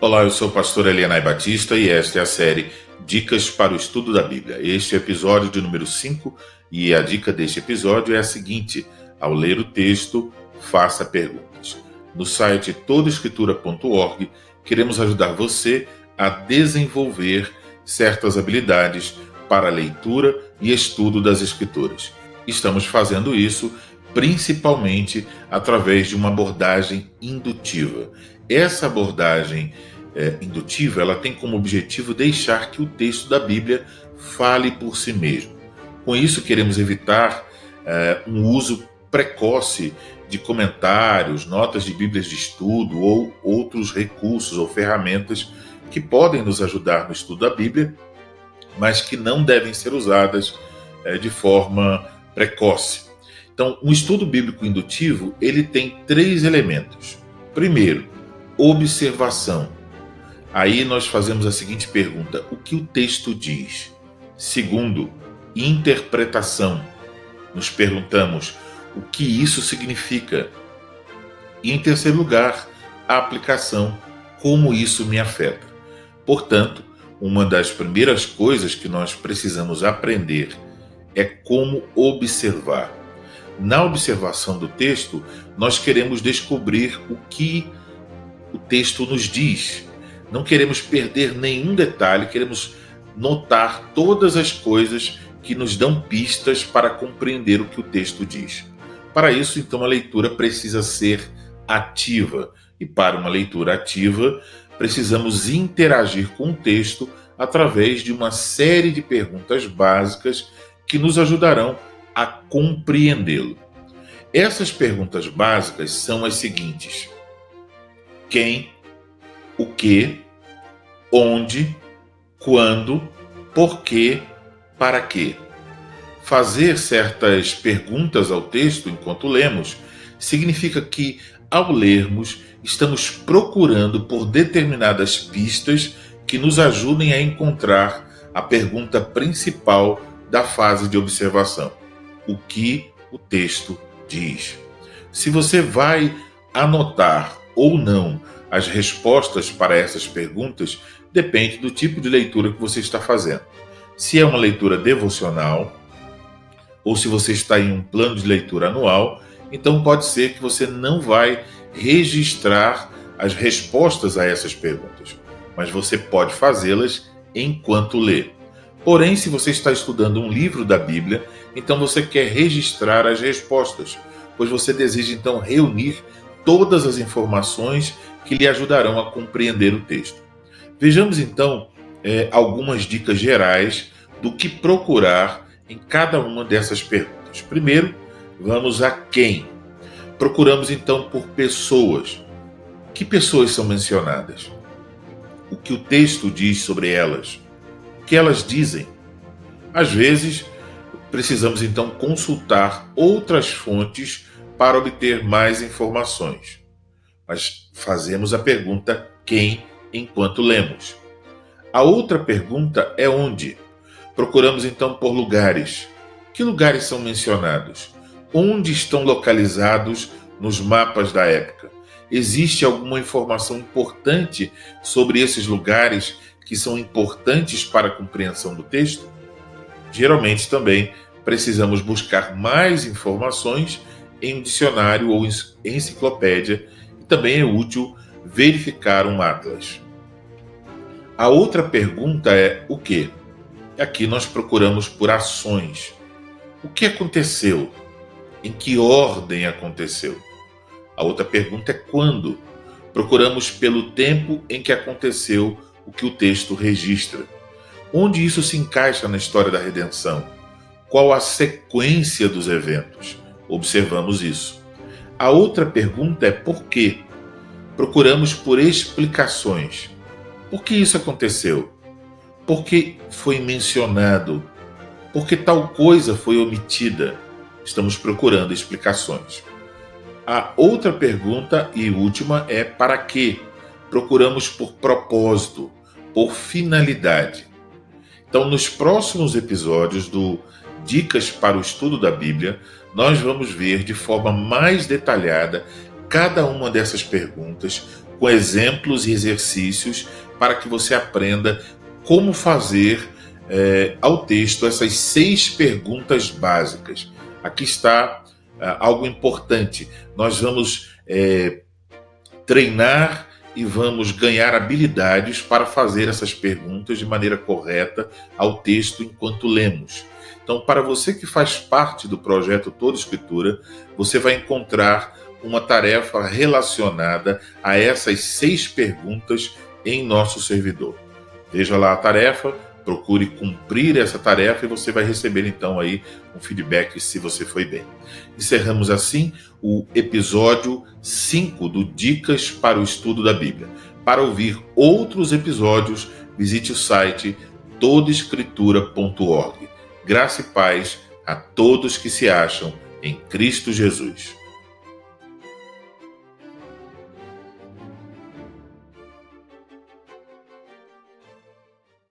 Olá, eu sou o pastor Elianai Batista e esta é a série Dicas para o Estudo da Bíblia. Este é o episódio de número 5 e a dica deste episódio é a seguinte: ao ler o texto, faça perguntas. No site todaescritura.org, queremos ajudar você a desenvolver certas habilidades para leitura e estudo das Escrituras. Estamos fazendo isso principalmente através de uma abordagem indutiva. Essa abordagem é, indutiva ela tem como objetivo deixar que o texto da Bíblia fale por si mesmo. Com isso, queremos evitar é, um uso precoce de comentários, notas de Bíblias de estudo ou outros recursos ou ferramentas que podem nos ajudar no estudo da Bíblia, mas que não devem ser usadas é, de forma precoce. Então, um estudo bíblico indutivo ele tem três elementos. Primeiro, observação. Aí nós fazemos a seguinte pergunta: o que o texto diz? Segundo, interpretação. Nos perguntamos o que isso significa. E em terceiro lugar, a aplicação, como isso me afeta. Portanto, uma das primeiras coisas que nós precisamos aprender é como observar. Na observação do texto, nós queremos descobrir o que o texto nos diz. Não queremos perder nenhum detalhe, queremos notar todas as coisas que nos dão pistas para compreender o que o texto diz. Para isso, então, a leitura precisa ser ativa. E para uma leitura ativa, precisamos interagir com o texto através de uma série de perguntas básicas que nos ajudarão a compreendê-lo. Essas perguntas básicas são as seguintes: quem, o que, onde, quando, por quê, para quê. Fazer certas perguntas ao texto enquanto lemos significa que, ao lermos, estamos procurando por determinadas pistas que nos ajudem a encontrar a pergunta principal da fase de observação: o que o texto diz. Se você vai anotar ou não as respostas para essas perguntas depende do tipo de leitura que você está fazendo. Se é uma leitura devocional, ou se você está em um plano de leitura anual, então pode ser que você não vai registrar as respostas a essas perguntas, mas você pode fazê-las enquanto lê. Porém, se você está estudando um livro da Bíblia, então você quer registrar as respostas, pois você deseja então reunir todas as informações que lhe ajudarão a compreender o texto. Vejamos então é, algumas dicas gerais do que procurar em cada uma dessas perguntas. Primeiro, vamos a quem. Procuramos então por pessoas. Que pessoas são mencionadas? O que o texto diz sobre elas? O que elas dizem? Às vezes, precisamos então consultar outras fontes para obter mais informações. Mas fazemos a pergunta quem enquanto lemos. A outra pergunta é onde. Procuramos então por lugares. Que lugares são mencionados? Onde estão localizados nos mapas da época? Existe alguma informação importante sobre esses lugares que são importantes para a compreensão do texto? Geralmente também precisamos buscar mais informações em um dicionário ou enciclopédia também é útil verificar um atlas. A outra pergunta é o que? Aqui nós procuramos por ações. O que aconteceu? Em que ordem aconteceu? A outra pergunta é quando? Procuramos pelo tempo em que aconteceu o que o texto registra. Onde isso se encaixa na história da redenção? Qual a sequência dos eventos? observamos isso. A outra pergunta é por quê? Procuramos por explicações. Por que isso aconteceu? Por que foi mencionado? Por que tal coisa foi omitida? Estamos procurando explicações. A outra pergunta e última é para quê? Procuramos por propósito, por finalidade. Então, nos próximos episódios do Dicas para o Estudo da Bíblia, nós vamos ver de forma mais detalhada cada uma dessas perguntas, com exemplos e exercícios para que você aprenda como fazer é, ao texto essas seis perguntas básicas. Aqui está é, algo importante. Nós vamos é, treinar e vamos ganhar habilidades para fazer essas perguntas de maneira correta ao texto enquanto lemos. Então, para você que faz parte do projeto Toda Escritura, você vai encontrar uma tarefa relacionada a essas seis perguntas em nosso servidor. Veja lá a tarefa, procure cumprir essa tarefa e você vai receber então aí um feedback se você foi bem. Encerramos assim o episódio 5 do Dicas para o Estudo da Bíblia. Para ouvir outros episódios, visite o site todaescritura.org. Graça e paz a todos que se acham em Cristo Jesus.